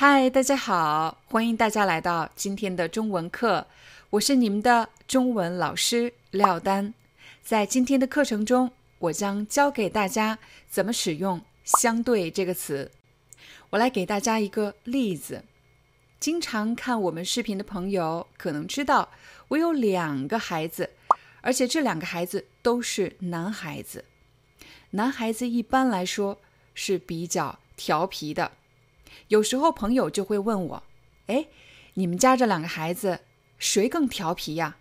嗨，大家好，欢迎大家来到今天的中文课，我是你们的中文老师廖丹。在今天的课程中，我将教给大家怎么使用“相对”这个词。我来给大家一个例子。经常看我们视频的朋友可能知道，我有两个孩子，而且这两个孩子都是男孩子。男孩子一般来说是比较调皮的。有时候朋友就会问我：“哎，你们家这两个孩子谁更调皮呀？”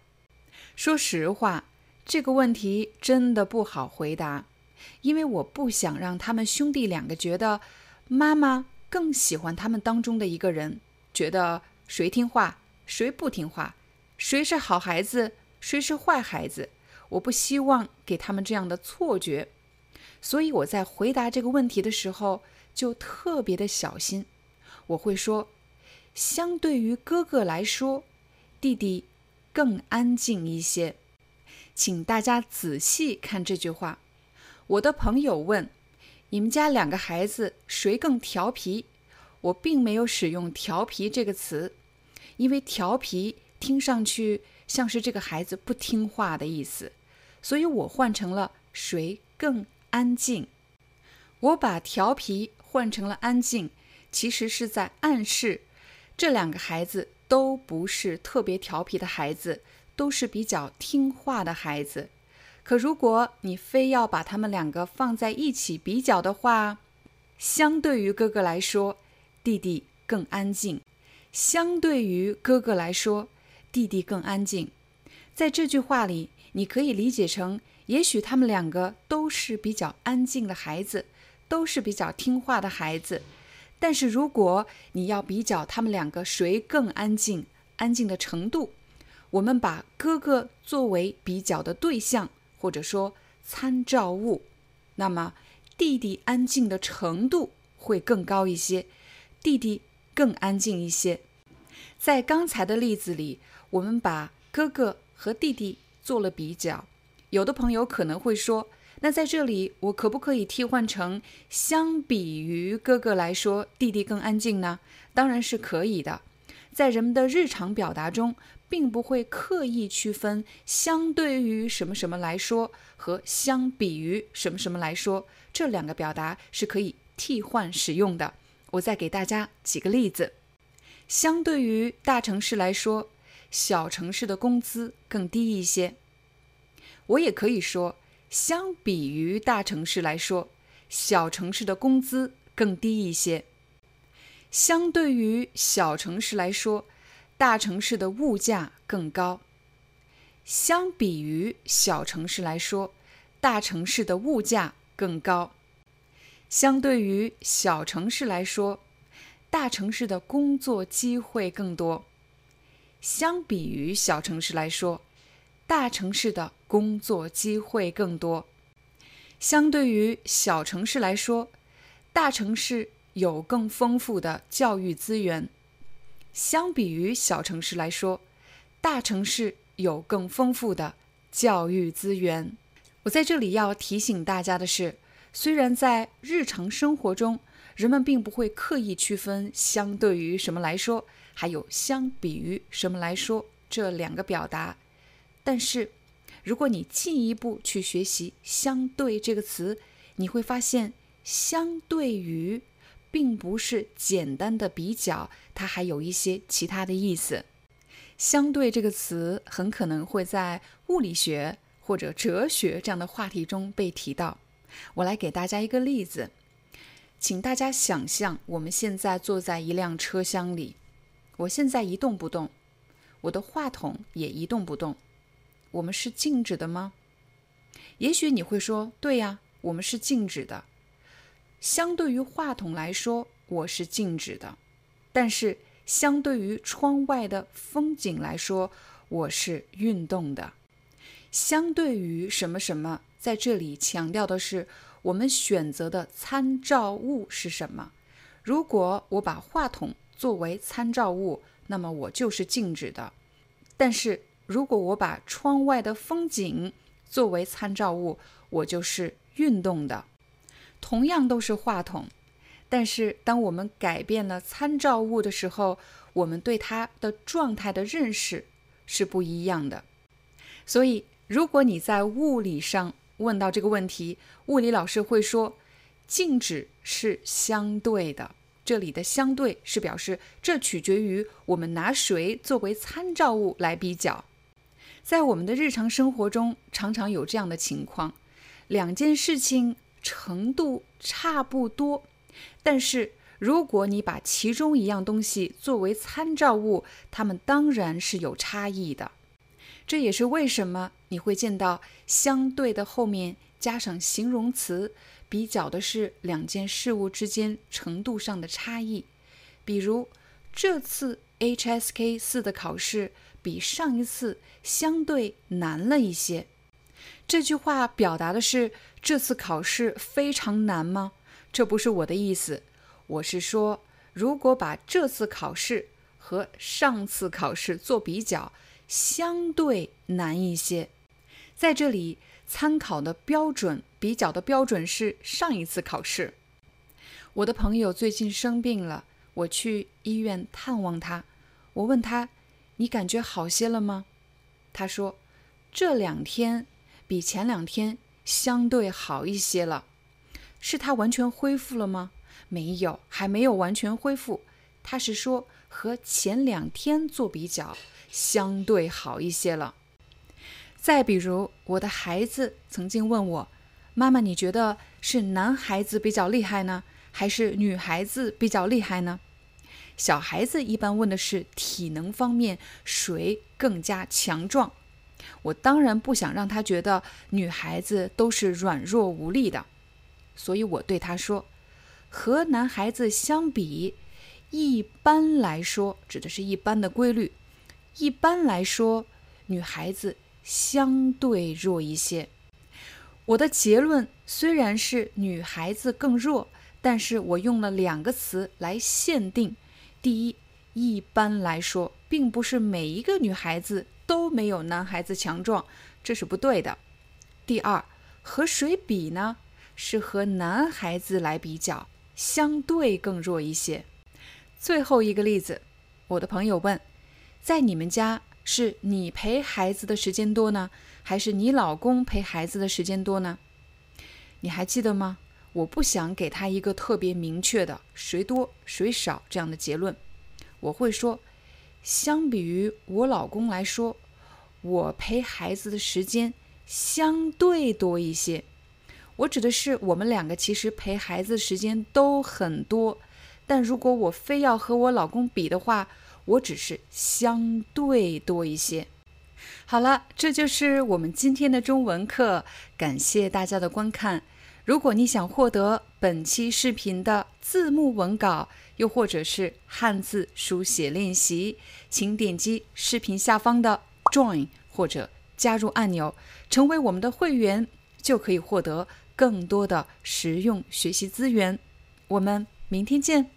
说实话，这个问题真的不好回答，因为我不想让他们兄弟两个觉得妈妈更喜欢他们当中的一个人，觉得谁听话谁不听话，谁是好孩子谁是坏孩子。我不希望给他们这样的错觉，所以我在回答这个问题的时候就特别的小心。我会说，相对于哥哥来说，弟弟更安静一些。请大家仔细看这句话。我的朋友问：“你们家两个孩子谁更调皮？”我并没有使用“调皮”这个词，因为“调皮”听上去像是这个孩子不听话的意思，所以我换成了“谁更安静”。我把“调皮”换成了“安静”。其实是在暗示，这两个孩子都不是特别调皮的孩子，都是比较听话的孩子。可如果你非要把他们两个放在一起比较的话，相对于哥哥来说，弟弟更安静；相对于哥哥来说，弟弟更安静。在这句话里，你可以理解成，也许他们两个都是比较安静的孩子，都是比较听话的孩子。但是如果你要比较他们两个谁更安静，安静的程度，我们把哥哥作为比较的对象或者说参照物，那么弟弟安静的程度会更高一些，弟弟更安静一些。在刚才的例子里，我们把哥哥和弟弟做了比较，有的朋友可能会说。那在这里，我可不可以替换成相比于哥哥来说，弟弟更安静呢？当然是可以的。在人们的日常表达中，并不会刻意区分相对于什么什么来说和相比于什么什么来说，这两个表达是可以替换使用的。我再给大家几个例子：相对于大城市来说，小城市的工资更低一些。我也可以说。相比于大城市来说，小城市的工资更低一些。相对于小城市来说，大城市的物价更高。相比于小城市来说，大城市的物价更高。相对于小城市来说，大城市的工作机会更多。相比于小城市来说，大城市的工作机会更多，相对于小城市来说，大城市有更丰富的教育资源；相比于小城市来说，大城市有更丰富的教育资源。我在这里要提醒大家的是，虽然在日常生活中，人们并不会刻意区分相对于什么来说，还有相比于什么来说这两个表达。但是，如果你进一步去学习“相对”这个词，你会发现“相对于”并不是简单的比较，它还有一些其他的意思。“相对”这个词很可能会在物理学或者哲学这样的话题中被提到。我来给大家一个例子，请大家想象我们现在坐在一辆车厢里，我现在一动不动。我的话筒也一动不动。我们是静止的吗？也许你会说：“对呀，我们是静止的。”相对于话筒来说，我是静止的；但是相对于窗外的风景来说，我是运动的。相对于什么什么，在这里强调的是我们选择的参照物是什么。如果我把话筒作为参照物，那么我就是静止的；但是如果我把窗外的风景作为参照物，我就是运动的。同样都是话筒，但是当我们改变了参照物的时候，我们对它的状态的认识是不一样的。所以，如果你在物理上问到这个问题，物理老师会说，静止是相对的。这里的相对是表示这取决于我们拿谁作为参照物来比较。在我们的日常生活中，常常有这样的情况：两件事情程度差不多，但是如果你把其中一样东西作为参照物，它们当然是有差异的。这也是为什么你会见到相对的后面加上形容词，比较的是两件事物之间程度上的差异。比如这次 HSK 四的考试。比上一次相对难了一些。这句话表达的是这次考试非常难吗？这不是我的意思。我是说，如果把这次考试和上次考试做比较，相对难一些。在这里，参考的标准、比较的标准是上一次考试。我的朋友最近生病了，我去医院探望他。我问他。你感觉好些了吗？他说：“这两天比前两天相对好一些了。”是他完全恢复了吗？没有，还没有完全恢复。他是说和前两天做比较，相对好一些了。再比如，我的孩子曾经问我：“妈妈，你觉得是男孩子比较厉害呢，还是女孩子比较厉害呢？”小孩子一般问的是体能方面谁更加强壮。我当然不想让他觉得女孩子都是软弱无力的，所以我对他说：“和男孩子相比，一般来说，指的是一般的规律。一般来说，女孩子相对弱一些。”我的结论虽然是女孩子更弱，但是我用了两个词来限定。第一，一般来说，并不是每一个女孩子都没有男孩子强壮，这是不对的。第二，和谁比呢？是和男孩子来比较，相对更弱一些。最后一个例子，我的朋友问，在你们家是你陪孩子的时间多呢，还是你老公陪孩子的时间多呢？你还记得吗？我不想给他一个特别明确的谁多谁少这样的结论，我会说，相比于我老公来说，我陪孩子的时间相对多一些。我指的是我们两个其实陪孩子的时间都很多，但如果我非要和我老公比的话，我只是相对多一些。好了，这就是我们今天的中文课，感谢大家的观看。如果你想获得本期视频的字幕文稿，又或者是汉字书写练习，请点击视频下方的 Join 或者加入按钮，成为我们的会员，就可以获得更多的实用学习资源。我们明天见。